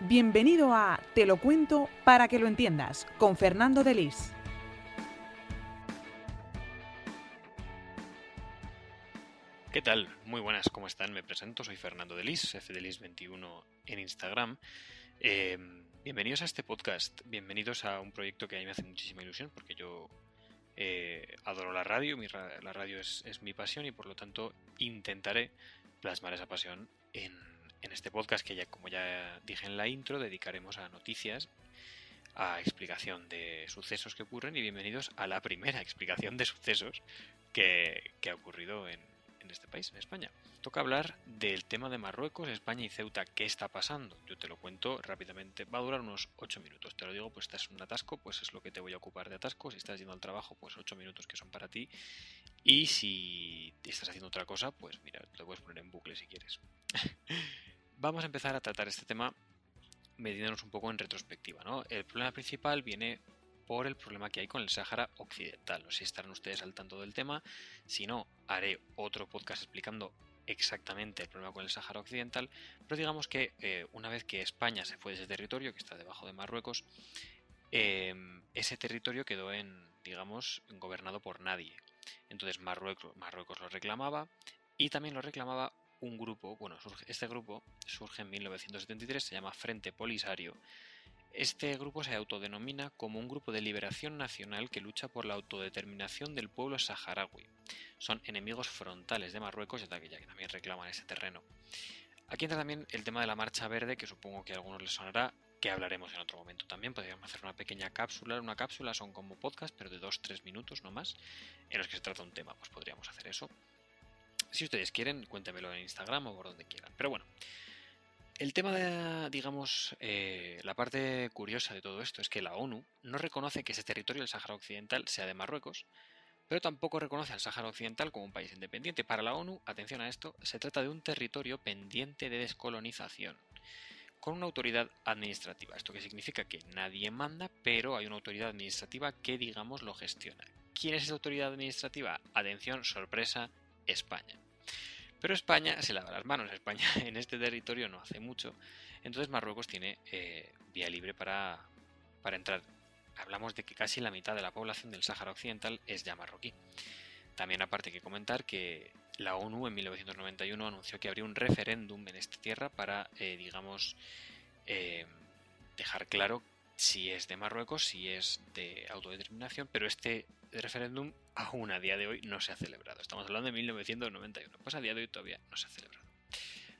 Bienvenido a Te lo cuento para que lo entiendas con Fernando Delis. ¿Qué tal? Muy buenas, ¿cómo están? Me presento, soy Fernando Delis, fdelis21 en Instagram. Em, bienvenidos a este podcast, bienvenidos a un proyecto que a mí me hace muchísima ilusión porque yo eh, adoro la radio, la radio es, es mi pasión y por lo tanto intentaré plasmar esa pasión en, en este podcast que ya, como ya dije en la intro, dedicaremos a noticias, a explicación de sucesos que ocurren y bienvenidos a la primera explicación de sucesos que, ha ocurrido en, en este país, en España. Toca hablar del tema de Marruecos, España y Ceuta. ¿Qué está pasando? Yo te lo cuento rápidamente. Va a durar unos 8 minutos. Te lo digo, pues estás en un atasco, pues es lo que te voy a ocupar de atasco. Si estás yendo al trabajo, pues 8 minutos que son para ti. Y si estás haciendo otra cosa, pues mira, te lo puedes poner en bucle si quieres. Vamos a empezar a tratar este tema metiéndonos un poco en retrospectiva. ¿no? El problema principal viene por el problema que hay con el Sáhara Occidental. No sé si estarán ustedes al tanto del tema. Si no, haré otro podcast explicando exactamente el problema con el Sáhara Occidental. Pero digamos que eh, una vez que España se fue de ese territorio, que está debajo de Marruecos, em, ese territorio quedó en, digamos, gobernado por nadie. Entonces Marruecos, Marruecos lo reclamaba y también lo reclamaba un grupo, bueno, este grupo surge en 1973, se llama Frente Polisario. Este grupo se autodenomina como un grupo de liberación nacional que lucha por la autodeterminación del pueblo saharaui. Son enemigos frontales de Marruecos, ya que también reclaman ese terreno. Aquí entra también el tema de la Marcha Verde, que supongo que a algunos les sonará, que hablaremos en otro momento también. Podríamos hacer una pequeña cápsula. Una cápsula son como podcast, pero de 2-3 minutos no más, en los que se trata un tema. Pues podríamos hacer eso. Si ustedes quieren, cuéntemelo en Instagram o por donde quieran. Pero bueno, el tema de, digamos, eh, la parte curiosa de todo esto es que la ONU no reconoce que ese territorio del Sáhara Occidental sea de Marruecos, pero tampoco reconoce al Sáhara Occidental como un país independiente. Para la ONU, atención a esto, se trata de un territorio pendiente de descolonización, con una autoridad administrativa. ¿Esto qué significa? Que nadie manda, pero hay una autoridad administrativa que, digamos, lo gestiona. ¿Quién es esa autoridad administrativa? Atención, sorpresa, España. Pero España se lava las manos. España en este territorio no hace mucho. Entonces Marruecos tiene eh, vía libre para, para entrar. Hablamos de que casi la mitad de la población del Sáhara Occidental es ya marroquí. También aparte que comentar que la ONU en 1991 anunció que habría un referéndum en esta tierra para, eh, digamos, eh, dejar claro si es de Marruecos, si es de autodeterminación, pero este referéndum aún a día de hoy no se ha celebrado. Estamos hablando de 1991, pues a día de hoy todavía no se ha celebrado.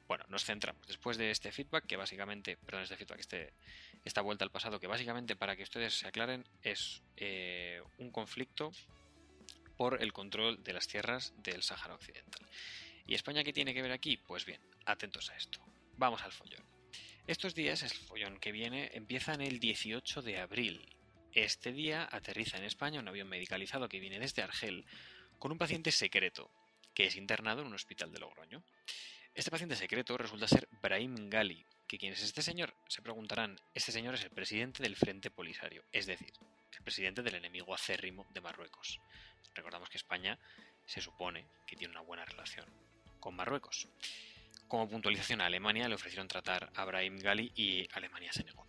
Bueno, nos centramos. Después de este feedback, que básicamente, perdón, este feedback, este, esta vuelta al pasado, que básicamente para que ustedes se aclaren es eh, un conflicto por el control de las tierras del Sáhara Occidental. ¿Y España qué tiene que ver aquí? Pues bien, atentos a esto. Vamos al follón. Estos días, el follón que viene, empieza en el 18 de abril. Este día aterriza en España un avión medicalizado que viene desde Argel con un paciente secreto que es internado en un hospital de Logroño. Este paciente secreto resulta ser Brahim Gali, que quién es este señor, se preguntarán, este señor es el presidente del Frente Polisario, es decir, el presidente del enemigo acérrimo de Marruecos. Recordamos que España se supone que tiene una buena relación con Marruecos. Como puntualización a Alemania le ofrecieron tratar a Brahim Gali y Alemania se negó.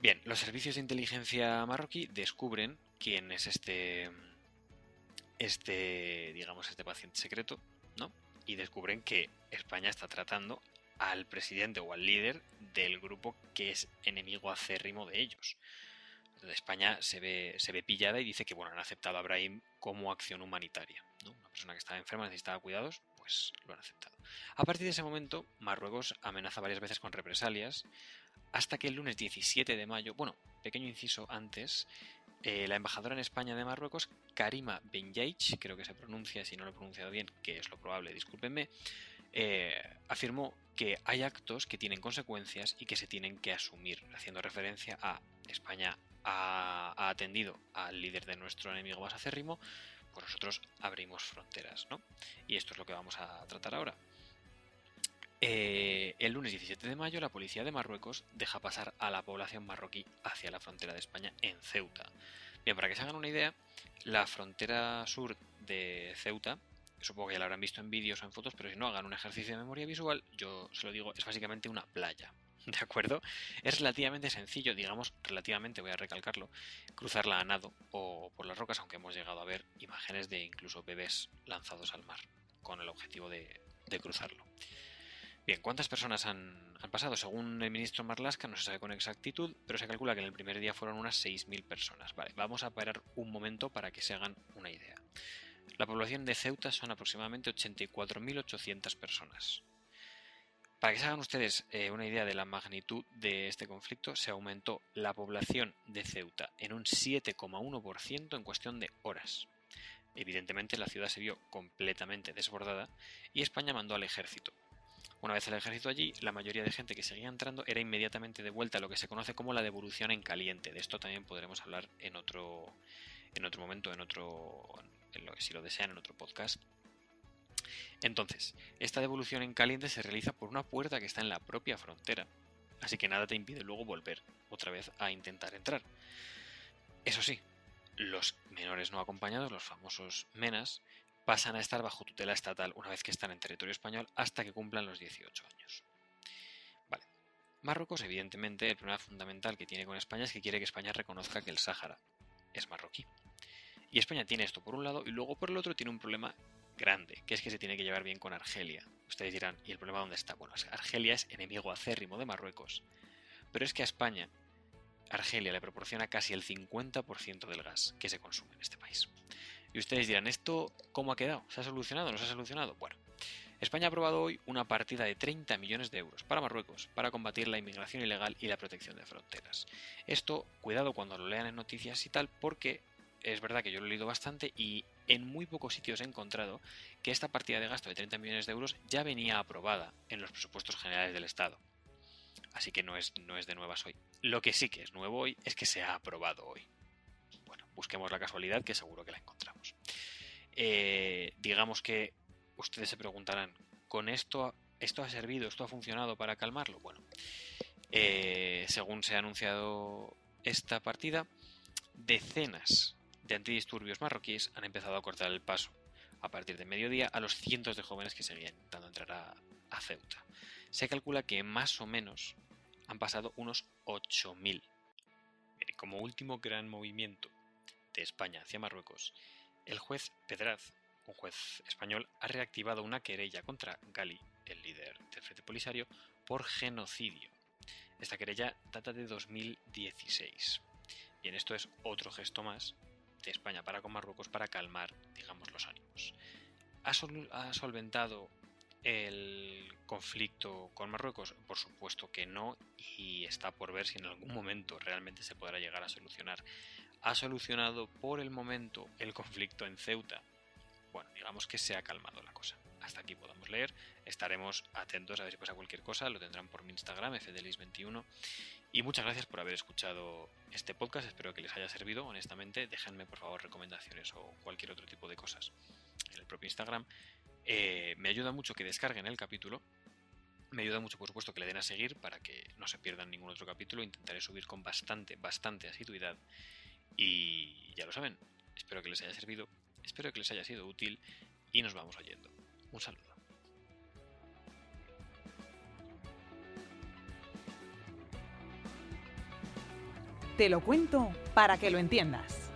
Bien, los servicios de inteligencia marroquí descubren quién es este este, digamos, este paciente secreto, ¿no? Y descubren que España está tratando al presidente o al líder del grupo que es enemigo acérrimo de ellos. España se ve, se ve pillada y dice que bueno, han aceptado a Brahim como acción humanitaria. Una persona que estaba enferma necesitaba cuidados, pues lo han aceptado. A partir de ese momento, Marruecos amenaza varias veces con represalias, hasta que el lunes 17 de mayo, bueno, pequeño inciso antes, eh, la embajadora en España de Marruecos, Karima Benyaich, creo que se pronuncia, si no lo he pronunciado bien, que es lo probable, discúlpenme, eh, afirmó que hay actos que tienen consecuencias y que se tienen que asumir, haciendo referencia a España ha, atendido al líder de nuestro enemigo más acérrimo, pues nosotros abrimos fronteras, ¿no? Y esto es lo que vamos a tratar ahora. Eh, el lunes 17 de mayo, la policía de Marruecos deja pasar a la población marroquí hacia la frontera de España en Ceuta. Bien, para que se hagan una idea, la frontera sur de Ceuta, supongo que ya la habrán visto en vídeos o en fotos, pero si no hagan un ejercicio de memoria visual, yo se lo digo, es básicamente una playa. ¿De acuerdo? Es relativamente sencillo, digamos, relativamente, voy a recalcarlo, cruzarla a nado o por las rocas, aunque hemos llegado a ver imágenes de incluso bebés lanzados al mar con el objetivo de, cruzarlo. Bien, ¿cuántas personas han, pasado? Según el ministro Marlaska, no se sabe con exactitud, pero se calcula que en el primer día fueron unas 6.000 personas. Vale, vamos a parar un momento para que se hagan una idea. La población de Ceuta son aproximadamente 84.800 personas. Para que se hagan ustedes eh, una idea de la magnitud de este conflicto, se aumentó la población de Ceuta en un 7,1% en cuestión de horas. Evidentemente la ciudad se vio completamente desbordada y España mandó al ejército. Una vez el ejército allí, la mayoría de gente que seguía entrando era inmediatamente devuelta a lo que se conoce como la devolución en caliente. De esto también podremos hablar en otro, en otro momento, en otro, en lo, si lo desean, en otro podcast. Entonces, esta devolución en caliente se realiza por una puerta que está en la propia frontera, así que nada te impide luego volver otra vez a intentar entrar. Eso sí, los menores no acompañados, los famosos menas, pasan a estar bajo tutela estatal una vez que están en territorio español hasta que cumplan los 18 años. Marruecos, evidentemente, el problema fundamental que tiene con España es que quiere que España reconozca que el Sáhara es marroquí. Y España tiene esto por un lado y luego por el otro tiene un problema grande, que es que se tiene que llevar bien con Argelia. Ustedes dirán, ¿y el problema dónde está? Bueno, Argelia es enemigo acérrimo de Marruecos. Pero es que a España, Argelia le proporciona casi el 50% del gas que se consume en este país. Y ustedes dirán, ¿esto cómo ha quedado? ¿Se ha solucionado? ¿No se ha solucionado? Bueno, España ha aprobado hoy una partida de 30 millones de euros para Marruecos para combatir la inmigración ilegal y la protección de fronteras. Esto, cuidado cuando lo lean en noticias y tal, porque es verdad que yo lo he leído bastante y en muy pocos sitios he encontrado que esta partida de gasto de 30 millones de euros ya venía aprobada en los presupuestos generales del Estado. Así que no es, no es de nuevas hoy. Lo que sí que es nuevo hoy es que se ha aprobado hoy. Busquemos la casualidad que seguro que la encontramos. Eh, digamos que ustedes se preguntarán, ¿con esto, esto ha servido, esto ha funcionado para calmarlo? Bueno, eh, según se ha anunciado esta partida, decenas de antidisturbios marroquíes han empezado a cortar el paso a partir de mediodía a los cientos de jóvenes que seguían intentando entrar a, Ceuta. Se calcula que más o menos han pasado unos 8.000. Como último gran movimiento de España hacia Marruecos, el juez Pedraz, un juez español, ha reactivado una querella contra Gali, el líder del Frente Polisario, por genocidio. Esta querella data de 2016. Bien, esto es otro gesto más de España para con Marruecos para calmar, digamos, los ánimos. ¿Ha, solventado el conflicto con Marruecos? Por supuesto que no y está por ver si en algún momento realmente se podrá llegar a solucionar. ¿Ha solucionado por el momento el conflicto en Ceuta? Bueno, digamos que se ha calmado la cosa. Hasta aquí podemos leer. Estaremos atentos a ver si pasa cualquier cosa. Lo tendrán por mi Instagram, fdelis21. Y muchas gracias por haber escuchado este podcast. Espero que les haya servido. Honestamente, déjenme por favor recomendaciones o cualquier otro tipo de cosas en el propio Instagram. Eh, me ayuda mucho que descarguen el capítulo. Me ayuda mucho, por supuesto, que le den a seguir para que no se pierdan ningún otro capítulo. Intentaré subir con bastante, bastante asiduidad. Y ya lo saben, espero que les haya servido, espero que les haya sido útil y nos vamos oyendo. Un saludo. Te lo cuento para que lo entiendas.